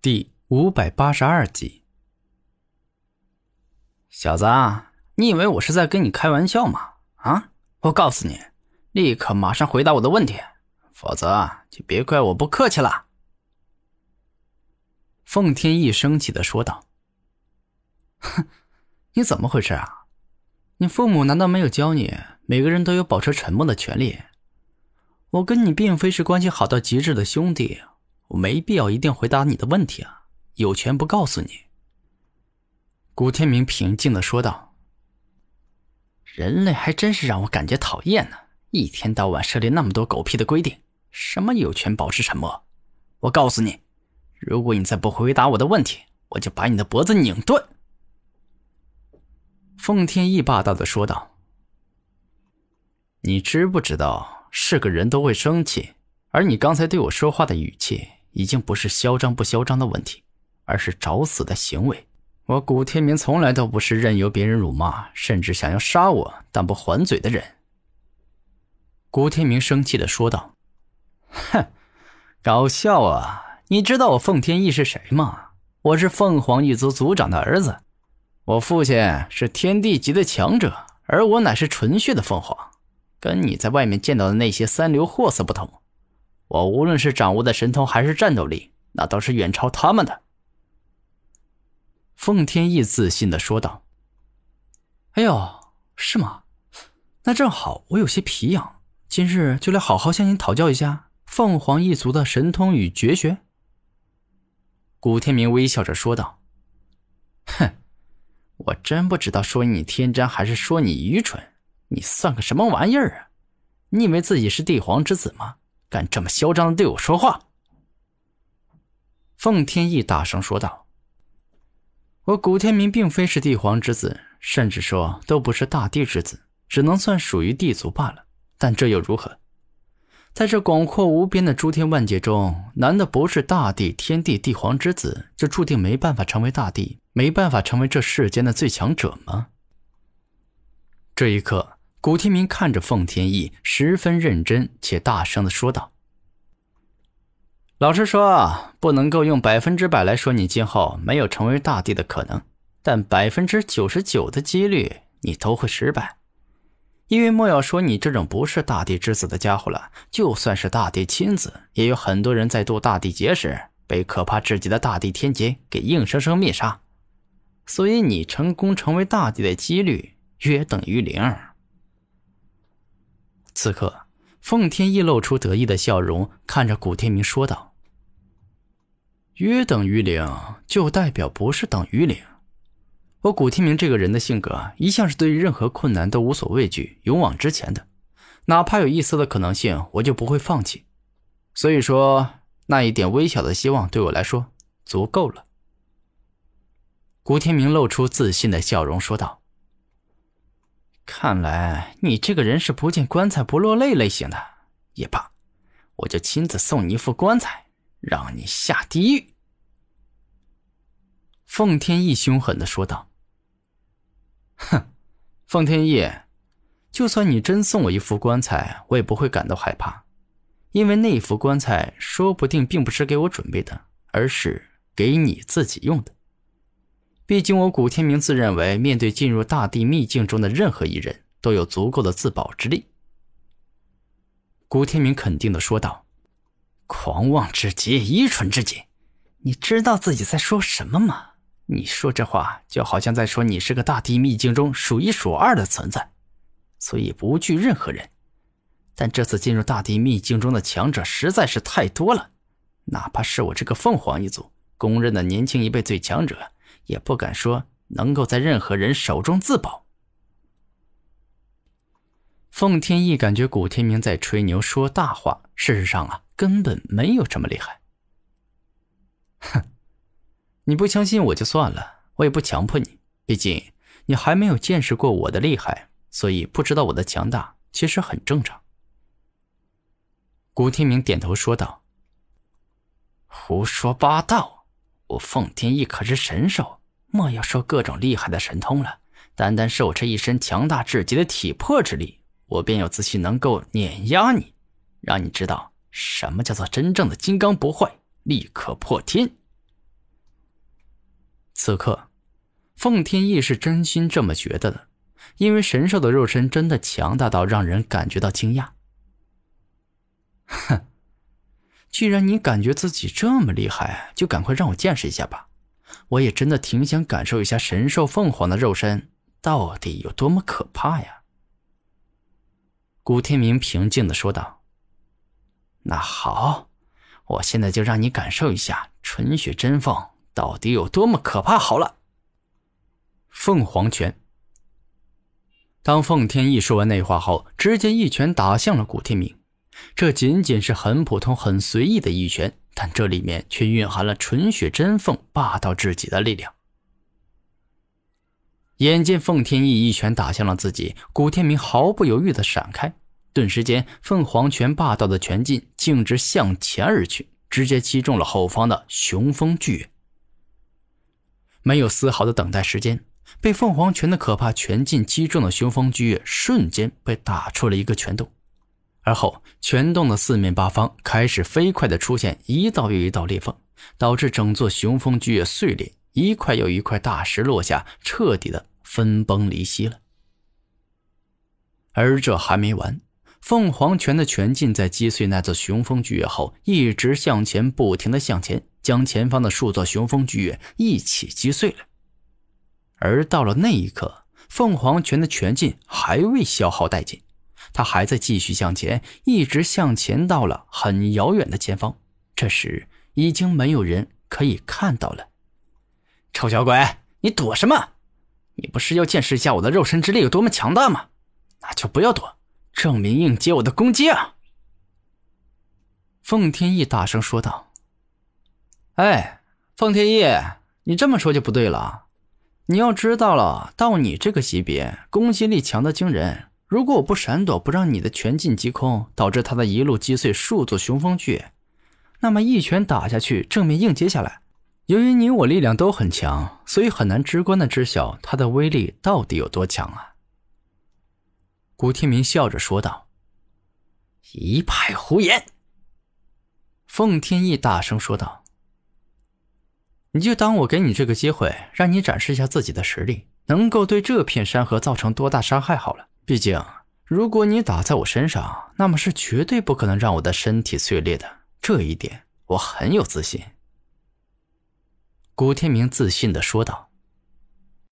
第五百八十二集，小子，你以为我是在跟你开玩笑吗？啊！我告诉你，立刻马上回答我的问题，否则就别怪我不客气了。凤天翼生气的说道：“哼，你怎么回事啊？你父母难道没有教你，每个人都有保持沉默的权利？我跟你并非是关系好到极致的兄弟。”我没必要一定回答你的问题啊，有权不告诉你。”古天明平静的说道。“人类还真是让我感觉讨厌呢，一天到晚设立那么多狗屁的规定，什么有权保持沉默？我告诉你，如果你再不回答我的问题，我就把你的脖子拧断。”奉天意霸道的说道。“你知不知道，是个人都会生气，而你刚才对我说话的语气。”已经不是嚣张不嚣张的问题，而是找死的行为。我古天明从来都不是任由别人辱骂，甚至想要杀我但不还嘴的人。古天明生气的说道：“哼，搞笑啊！你知道我奉天意是谁吗？我是凤凰一族族长的儿子，我父亲是天地级的强者，而我乃是纯血的凤凰，跟你在外面见到的那些三流货色不同。”我无论是掌握的神通还是战斗力，那都是远超他们的。”奉天意自信的说道。“哎呦，是吗？那正好，我有些皮痒，今日就来好好向你讨教一下凤凰一族的神通与绝学。”古天明微笑着说道。“哼，我真不知道说你天真还是说你愚蠢。你算个什么玩意儿啊？你以为自己是帝皇之子吗？”敢这么嚣张的对我说话？奉天意大声说道：“我古天明并非是帝皇之子，甚至说都不是大帝之子，只能算属于帝族罢了。但这又如何？在这广阔无边的诸天万界中，难道不是大帝、天帝、帝皇之子，就注定没办法成为大帝，没办法成为这世间的最强者吗？”这一刻。古天明看着凤天翼，十分认真且大声的说道：“老实说，不能够用百分之百来说你今后没有成为大帝的可能，但百分之九十九的几率你都会失败。因为莫要说你这种不是大帝之子的家伙了，就算是大帝亲子，也有很多人在渡大帝劫时被可怕至极的大帝天劫给硬生生灭杀。所以你成功成为大帝的几率约等于零。”此刻，奉天意露出得意的笑容，看着古天明说道：“约等于零，就代表不是等于零。我古天明这个人的性格，一向是对于任何困难都无所畏惧、勇往直前的，哪怕有一丝的可能性，我就不会放弃。所以说，那一点微小的希望，对我来说足够了。”古天明露出自信的笑容说道。看来你这个人是不见棺材不落泪类型的，也罢，我就亲自送你一副棺材，让你下地狱。”奉天意凶狠的说道。“哼，奉天意，就算你真送我一副棺材，我也不会感到害怕，因为那副棺材说不定并不是给我准备的，而是给你自己用的。”毕竟，我古天明自认为，面对进入大地秘境中的任何一人，都有足够的自保之力。古天明肯定的说道：“狂妄至极，愚蠢至极，你知道自己在说什么吗？你说这话，就好像在说你是个大地秘境中数一数二的存在，所以不惧任何人。但这次进入大地秘境中的强者实在是太多了，哪怕是我这个凤凰一族公认的年轻一辈最强者。”也不敢说能够在任何人手中自保。奉天意感觉古天明在吹牛说大话，事实上啊，根本没有这么厉害。哼，你不相信我就算了，我也不强迫你。毕竟你还没有见识过我的厉害，所以不知道我的强大，其实很正常。古天明点头说道：“胡说八道，我奉天意可是神兽。”莫要说各种厉害的神通了，单单是我这一身强大至极的体魄之力，我便有自信能够碾压你，让你知道什么叫做真正的金刚不坏，力可破天。此刻，奉天意是真心这么觉得的，因为神兽的肉身真的强大到让人感觉到惊讶。哼，既然你感觉自己这么厉害，就赶快让我见识一下吧。我也真的挺想感受一下神兽凤凰的肉身到底有多么可怕呀。古天明平静的说道：“那好，我现在就让你感受一下纯血真凤到底有多么可怕。”好了，凤凰拳。当奉天翼说完那话后，直接一拳打向了古天明。这仅仅是很普通、很随意的一拳。但这里面却蕴含了纯血真凤霸道至极的力量。眼见凤天翼一拳打向了自己，古天明毫不犹豫的闪开，顿时间，凤凰拳霸道的拳劲径直向前而去，直接击中了后方的雄风巨月。没有丝毫的等待时间，被凤凰拳的可怕拳劲击中的雄风巨月瞬间被打出了一个拳洞。而后，泉洞的四面八方开始飞快地出现一道又一道裂缝，导致整座雄风巨岳碎裂，一块又一块大石落下，彻底的分崩离析了。而这还没完，凤凰拳的拳劲在击碎那座雄风巨岳后，一直向前，不停的向前，将前方的数座雄风巨岳一起击碎了。而到了那一刻，凤凰拳的拳劲还未消耗殆尽。他还在继续向前，一直向前到了很遥远的前方。这时已经没有人可以看到了。臭小鬼，你躲什么？你不是要见识一下我的肉身之力有多么强大吗？那就不要躲，正面应接我的攻击啊！凤天翼大声说道：“哎，凤天翼，你这么说就不对了。你要知道了，到你这个级别，攻击力强的惊人。”如果我不闪躲，不让你的拳劲击空，导致他的一路击碎数座雄风巨，那么一拳打下去，正面硬接下来。由于你我力量都很强，所以很难直观的知晓他的威力到底有多强啊。古天明笑着说道：“一派胡言。”凤天翼大声说道：“你就当我给你这个机会，让你展示一下自己的实力，能够对这片山河造成多大伤害？好了。”毕竟，如果你打在我身上，那么是绝对不可能让我的身体碎裂的。这一点我很有自信。”古天明自信的说道。